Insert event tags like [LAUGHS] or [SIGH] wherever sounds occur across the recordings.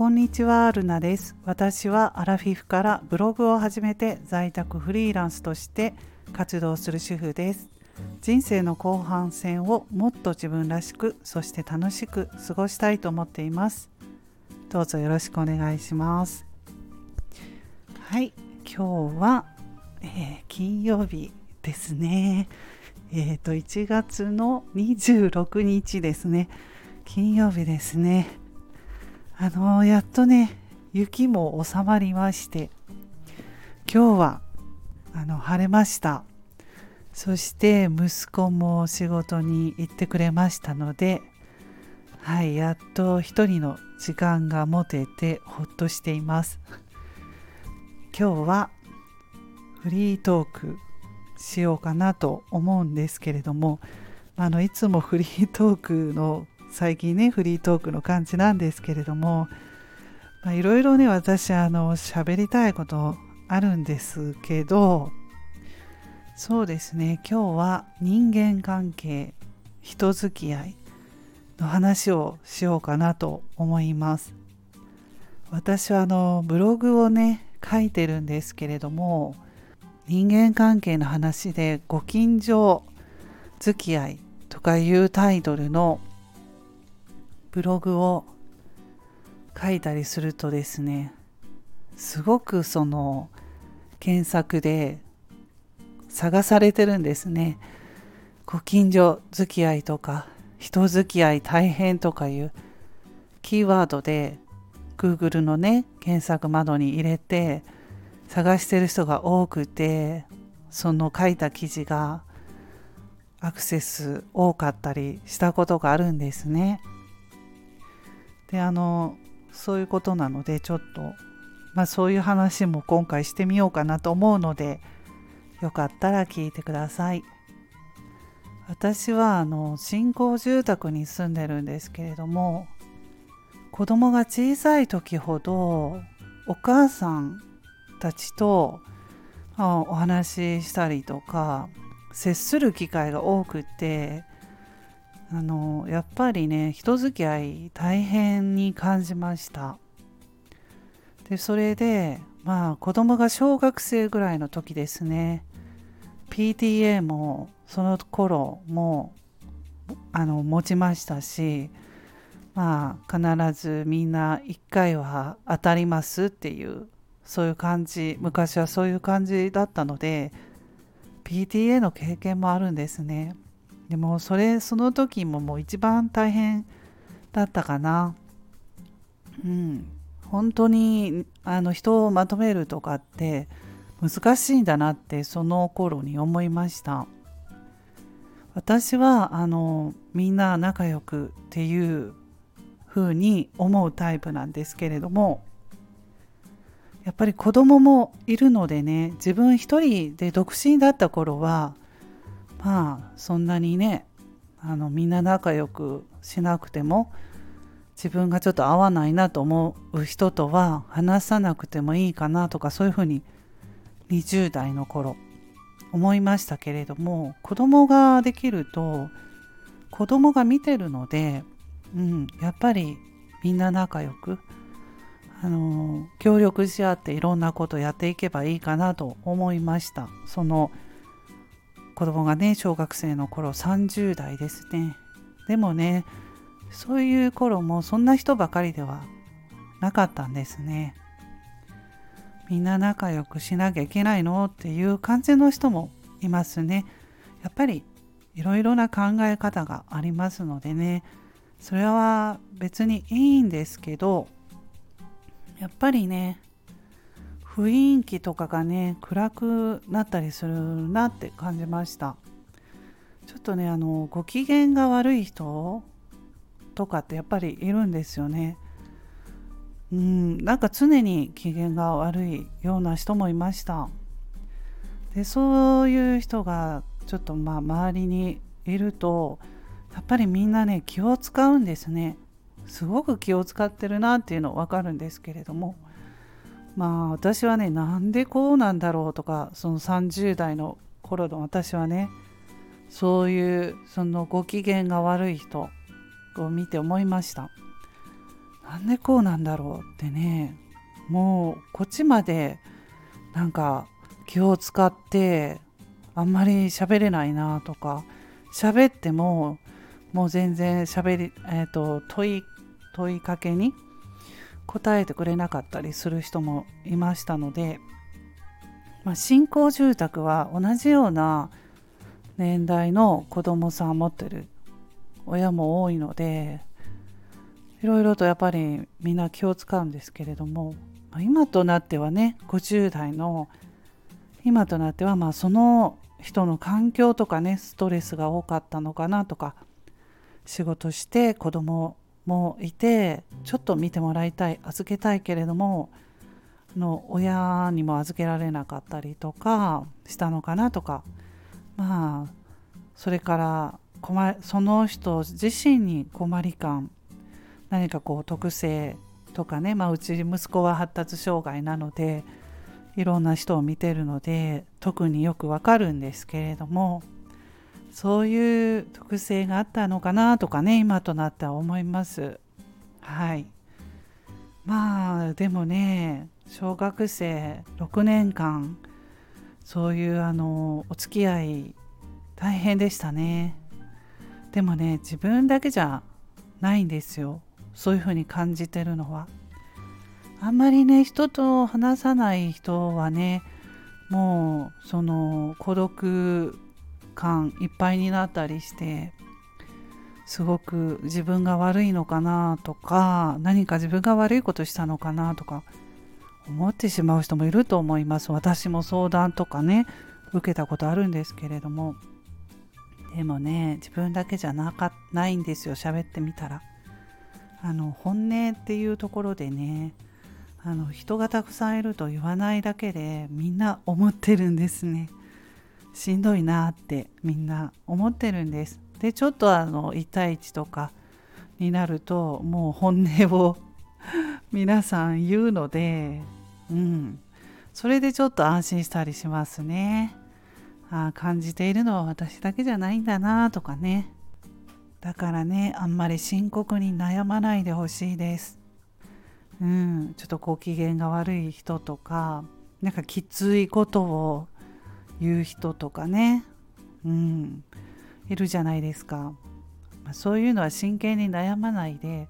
こんにちは、ルナです。私はアラフィフからブログを始めて在宅フリーランスとして活動する主婦です。人生の後半戦をもっと自分らしく、そして楽しく過ごしたいと思っています。どうぞよろしくお願いします。はい、今日は、えー、金曜日ですね。えっ、ー、と、1月の26日ですね。金曜日ですね。あのー、やっとね、雪も収まりまして、今日は、あの、晴れました。そして息子も仕事に行ってくれましたので、はい、やっと一人の時間が持ててほっとしています。今日はフリートークしようかなと思うんですけれどもあのいつもフリートークの最近ねフリートークの感じなんですけれどもいろいろね私あの喋りたいことあるんですけどそうですね今日は人間関係人付き合いの話をしようかなと思います。私はあのブログをね書いてるんですけれども人間関係の話でご近所付き合いとかいうタイトルのブログを書いたりするとですねすごくその検索で探されてるんですねご近所付き合いとか人付き合い大変とかいうキーワードで Google のね検索窓に入れて探してる人が多くてその書いた記事がアクセス多かったりしたことがあるんですね。であのそういうことなのでちょっとまあそういう話も今回してみようかなと思うのでよかったら聞いてください。私はあの新興住宅に住んでるんですけれども子供が小さい時ほどお母さんたちとお話ししたりとか接する機会が多くてあのやっぱりね人付き合い大変に感じました。でそれでまあ子供が小学生ぐらいの時ですね。PTA もその頃もあの持ちましたしまあ必ずみんな1回は当たりますっていうそういう感じ昔はそういう感じだったので PTA の経験もあるんですね。でもそれその時ももう一番大変だったかな。うん。本当にあの人をまとめるとかって難しいんだなってその頃に思いました。私はあのみんな仲良くっていう風に思うタイプなんですけれどもやっぱり子供もいるのでね自分一人で独身だった頃はまあそんなにねあのみんな仲良くしなくても自分がちょっと合わないなと思う人とは話さなくてもいいかなとかそういうふうに20代の頃思いましたけれども子供ができると子供が見てるので、うん、やっぱりみんな仲良くあの協力し合っていろんなことやっていけばいいかなと思いました。その子供がね小学生の頃30代ですね。でもねそういう頃もそんな人ばかりではなかったんですね。みんな仲良くしなきゃいけないの？っていう感じの人もいますね。やっぱりいろいろな考え方がありますのでね。それは別にいいんですけどやっぱりね雰囲気とかがね暗くなったりするなって感じました。ちょっとねあのご機嫌が悪い人とかってやっぱりいるんですよね。うんなんか常に機嫌が悪いような人もいました。でそういう人がちょっとまあ周りにいるとやっぱりみんなね気を使うんですね。すごく気を使ってるなっていうの分かるんですけれども。まあ私はねなんでこうなんだろうとかその30代の頃の私はねそういうそのご機嫌が悪い人を見て思いました。なんでこうなんだろうってねもうこっちまでなんか気を使ってあんまり喋れないなとか喋ってももう全然喋り、えーと、問い問いかけに答えてくれなかったりする人もいましたので、まあ、新興住宅は同じような年代の子供さん持ってる親も多いのでいろいろとやっぱりみんな気を使うんですけれども今となってはね50代の今となってはまあその人の環境とかねストレスが多かったのかなとか仕事して子供もいてちょっと見てもらいたい預けたいけれどもの親にも預けられなかったりとかしたのかなとか。まあそれから困その人自身に困り感何かこう特性とかね、まあ、うち息子は発達障害なのでいろんな人を見てるので特によくわかるんですけれどもそういう特性があったのかなとかね今となっては思います。はい。まあでもね小学生6年間そういうあのお付き合い大変でしたね。でもね自分だけじゃないんですよ。そういうふうに感じてるのは。あんまりね人と話さない人はねもうその孤独感いっぱいになったりしてすごく自分が悪いのかなとか何か自分が悪いことしたのかなとか思ってしまう人もいると思います。私も相談とかね受けたことあるんですけれども。でもね自分だけじゃなかないんですよ。喋ってみたら。あの本音っていうところでねあの人がたくさんいると言わないだけでみんな思ってるんですね。しんどいなってみんな思ってるんです。でちょっとあの1対1とかになるともう本音を [LAUGHS] 皆さん言うのでうん。それでちょっと安心したりしますね。あ感じているのは私だけじゃないんだなとかね。だからねあんまり深刻に悩まないでほしいです。うん。ちょっとご機嫌が悪い人とかなんかきついことを言う人とかね。うん。いるじゃないですか、まあ、そういうのは真剣に悩まないで、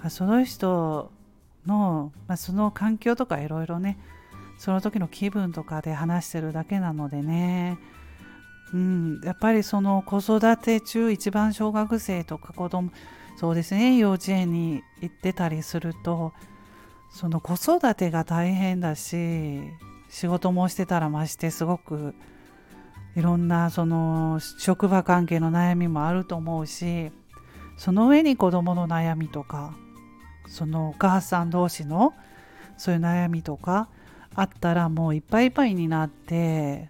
まあ、その人の、まあ、その環境とかいろいろねその時の気分とかで話してるだけなのでね。うん、やっぱりその子育て中一番小学生とか子供そうですね幼稚園に行ってたりするとその子育てが大変だし仕事もしてたらましてすごくいろんなその職場関係の悩みもあると思うしその上に子供の悩みとかそのお母さん同士のそういう悩みとかあったらもういっぱいいっぱいになって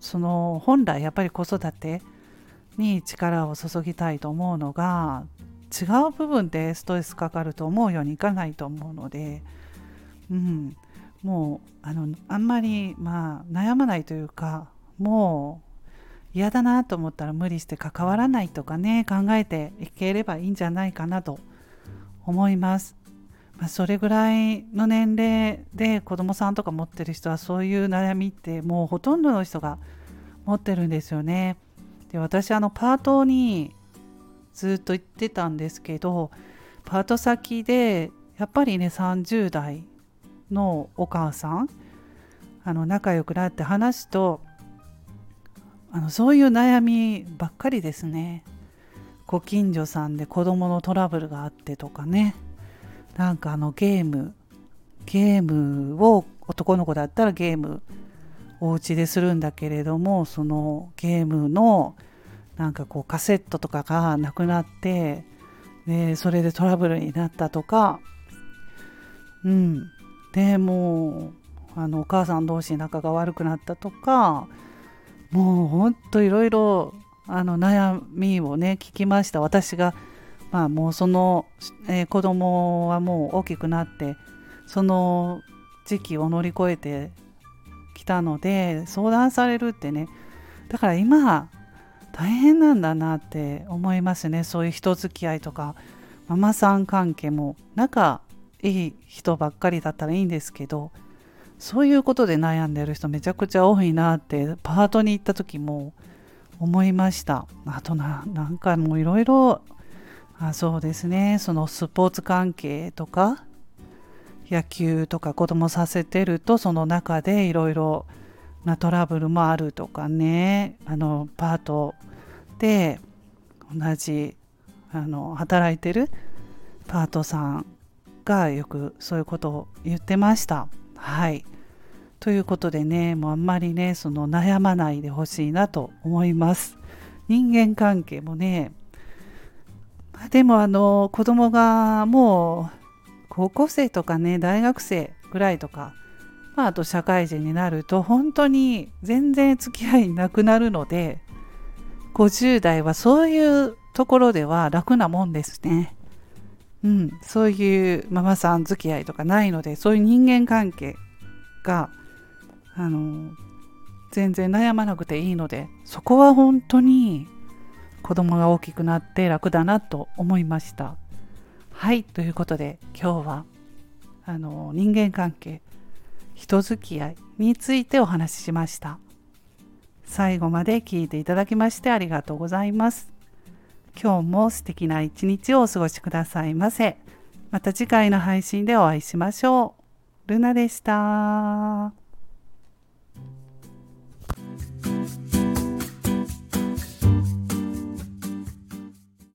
その本来やっぱり子育てに力を注ぎたいと思うのが違う部分でストレスかかると思うようにいかないと思うので、うん、もうあのあんまり、まあ、悩まないというかもう嫌だなと思ったら無理して関わらないとかね考えていければいいんじゃないかなと思います。まあ、それぐらいの年齢で子供さんとか持ってる人はそういう悩みってもうほとんどの人が持ってるんですよね。で私あのパートにずっと行ってたんですけどパート先でやっぱりね30代のお母さんあの仲良くなって話すとあのそういう悩みばっかりですね。ご近所さんで子供のトラブルがあってとかね。なんかあのゲームゲームを男の子だったらゲームお家でするんだけれどもそのゲームのなんかこうカセットとかがなくなってでそれでトラブルになったとか。うん。でもうあのお母さん同士仲が悪くなったとかもうほんといろいろ悩みをね聞きました。私がまあもうその、えー、子供はもう大きくなってその時期を乗り越えてきたので相談されるってねだから今大変なんだなって思いますね。そういう人付き合いとかママさん関係も仲いい人ばっかりだったらいいんですけどそういうことで悩んでる人めちゃくちゃ多いなってパートに行った時も思いました。あとななんかもういろいろそうですね。そのスポーツ関係とか野球とか子供させてるとその中でいろいろなトラブルもあるとかね。あのパートで同じあの働いてるパートさんがよくそういうことを言ってました。はいということでねもうあんまりねその悩まないでほしいなと思います。人間関係もねでもあの子供がもう高校生とかね大学生ぐらいとか、まあ、あと社会人になると本当に全然付き合いなくなるので50代はそういうところでは楽なもんですね。うん、そういうママさん付き合いとかないのでそういう人間関係があの全然悩まなくていいのでそこは本当に子供が大きくなって楽だなと思いました。はいということで今日はあの人間関係人付き合いについてお話ししました。最後まで聞いていただきましてありがとうございます。今日も素敵な一日をお過ごしくださいませまた次回の配信でお会いしましょうルナでした。